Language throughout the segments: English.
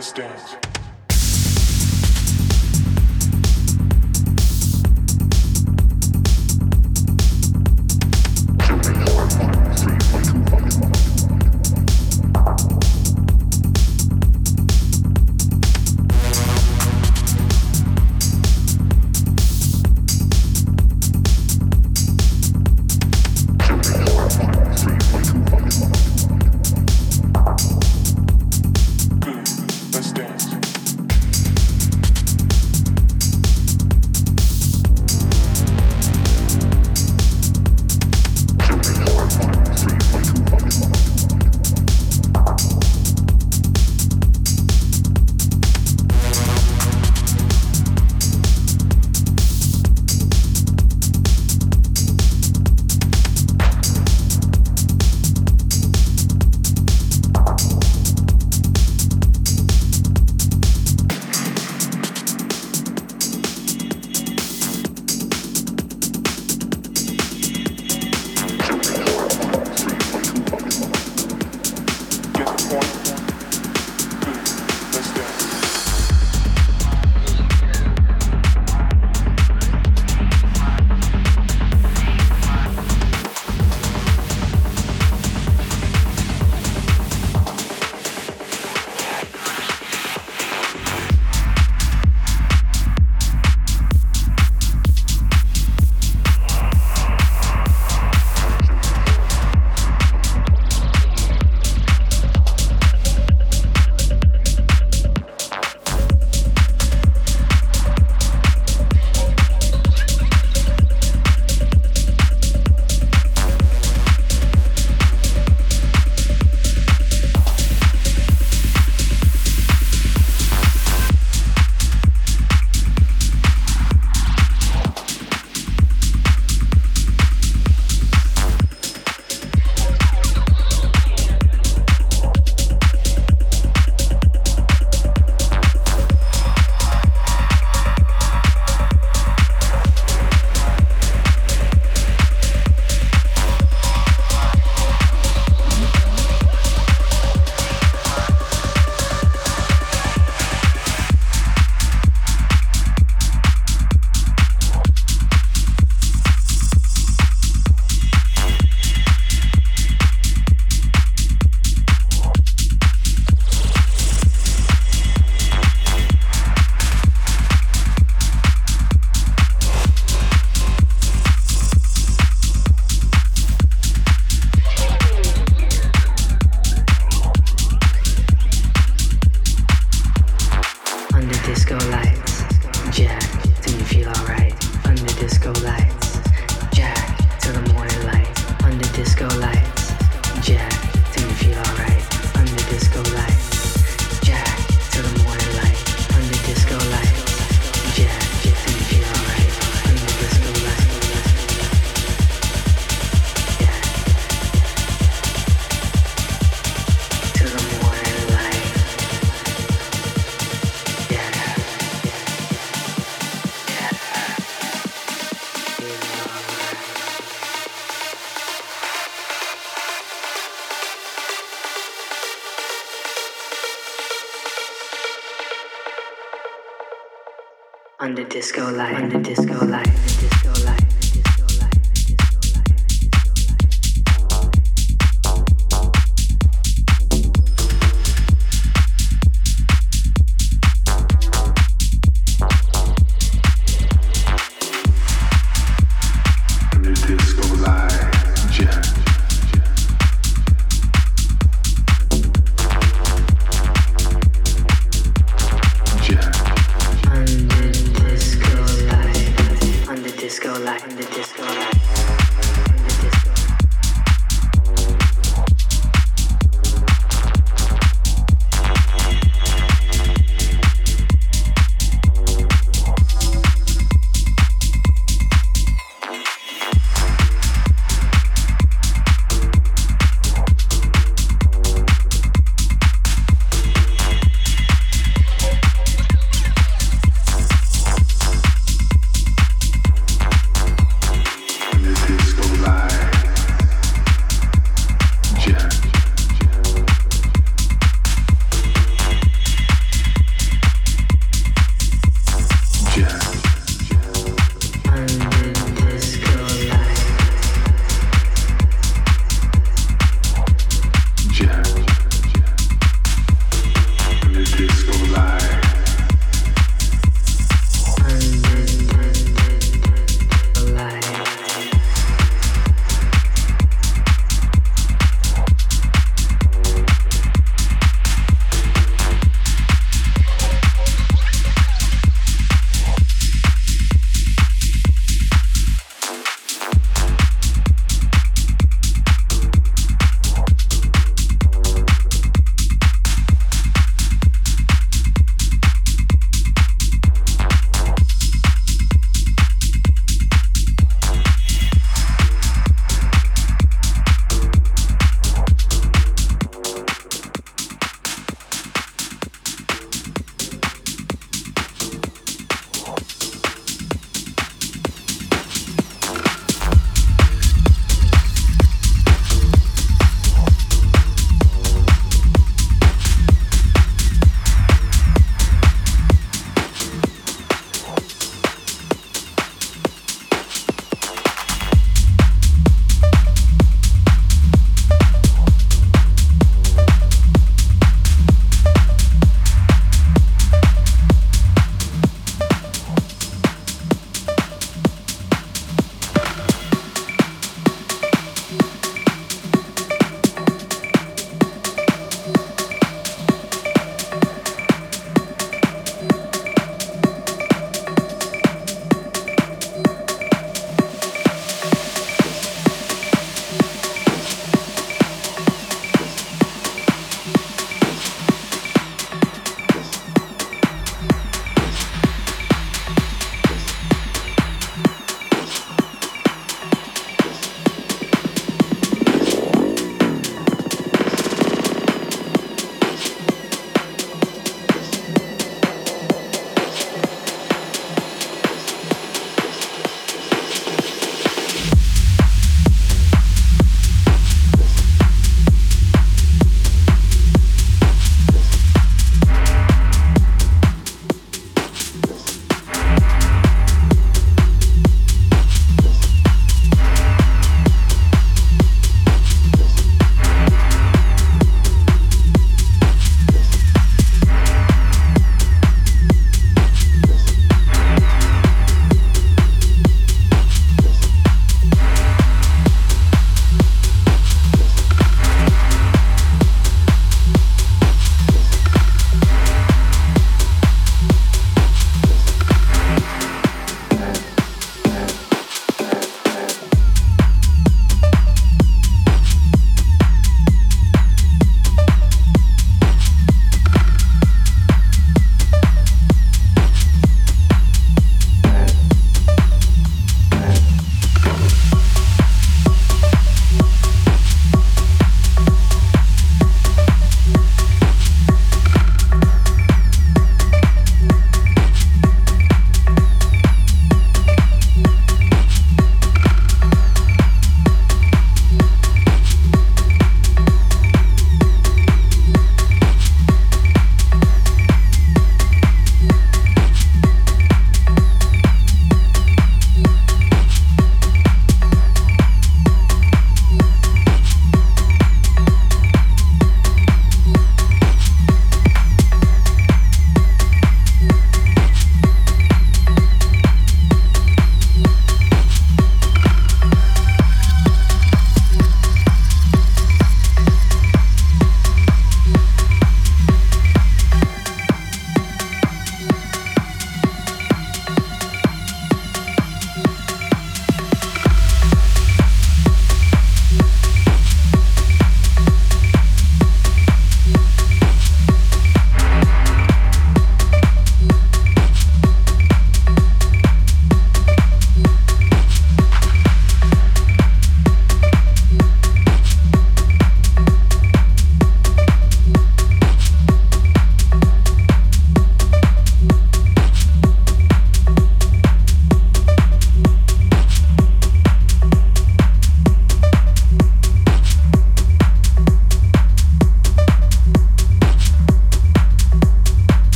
Let's dance. Light, under disco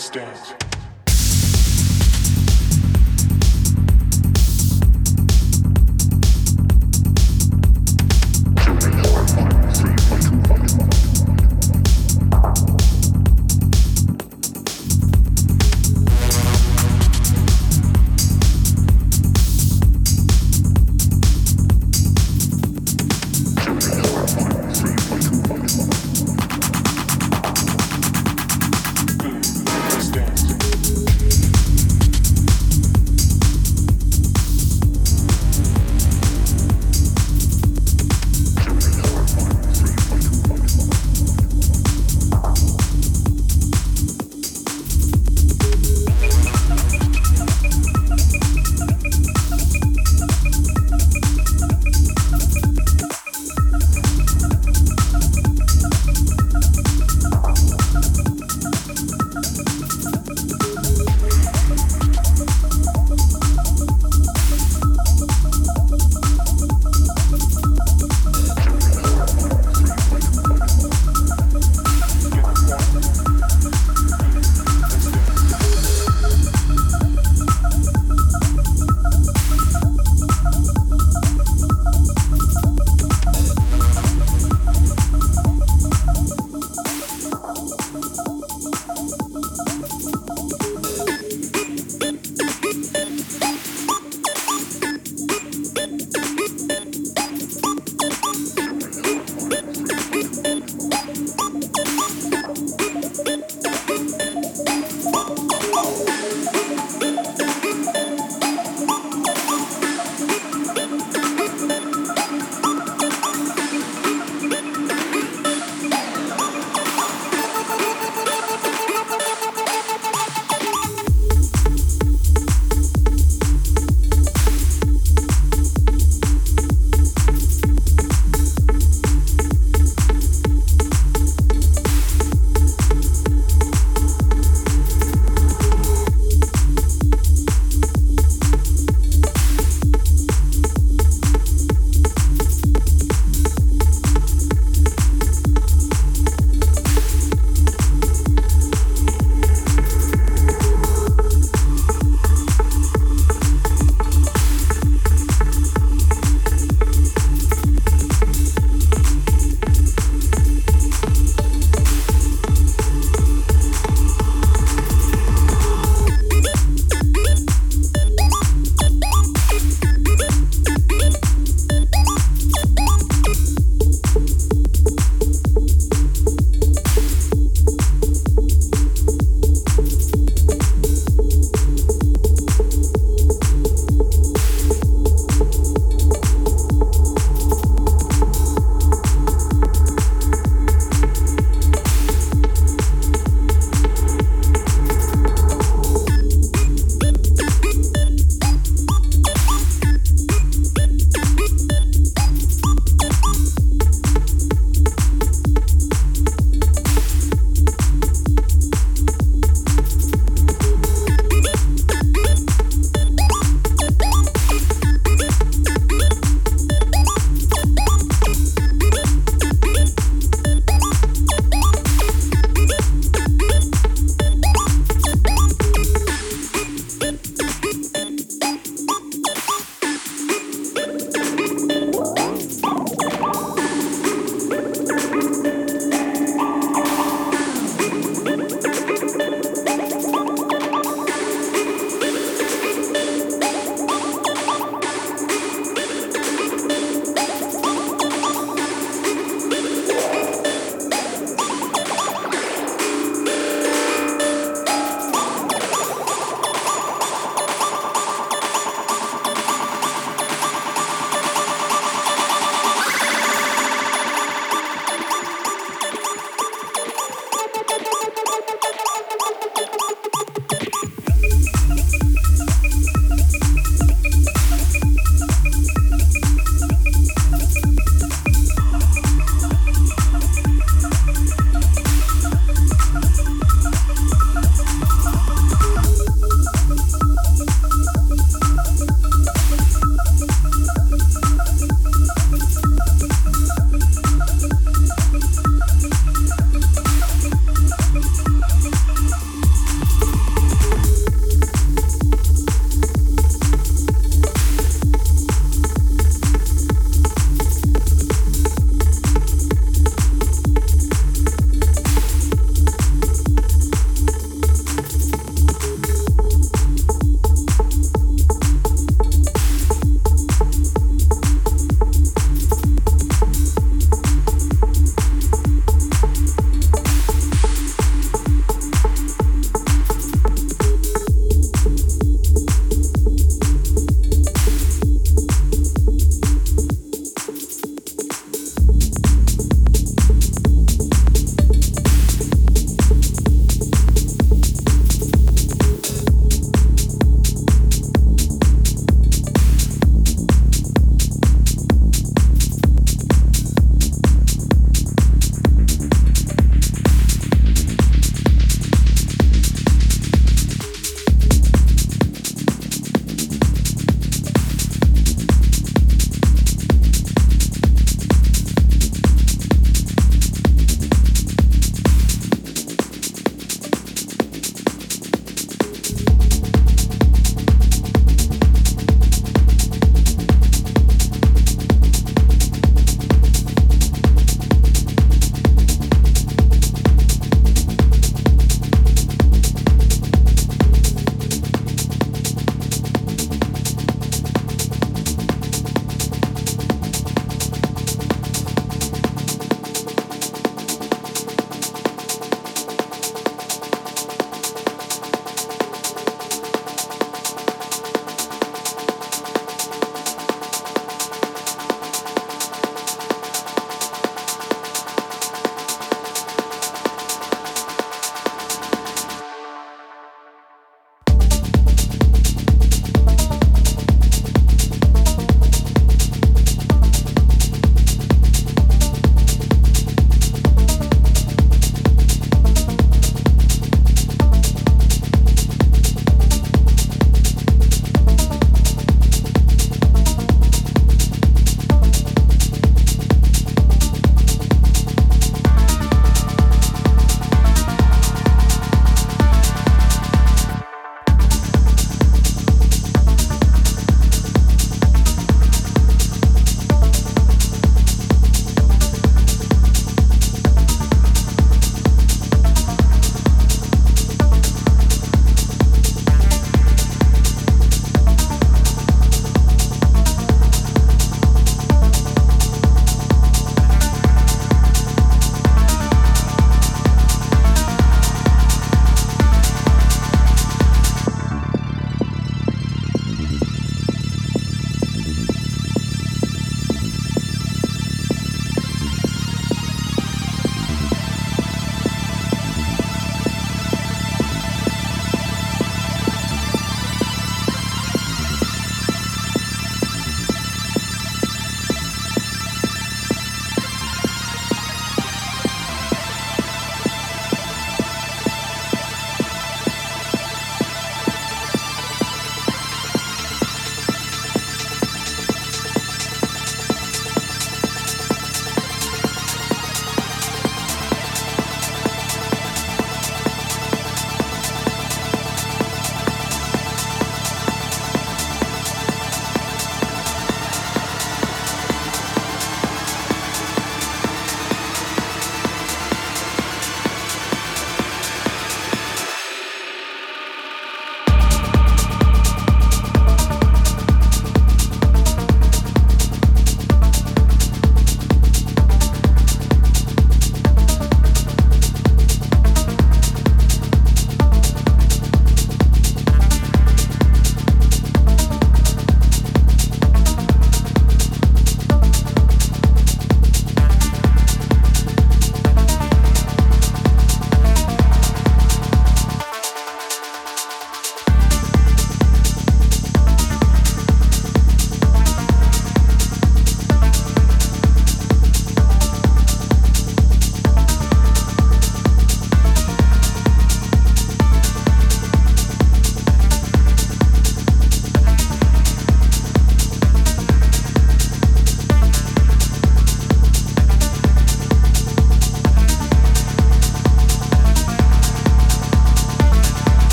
Let's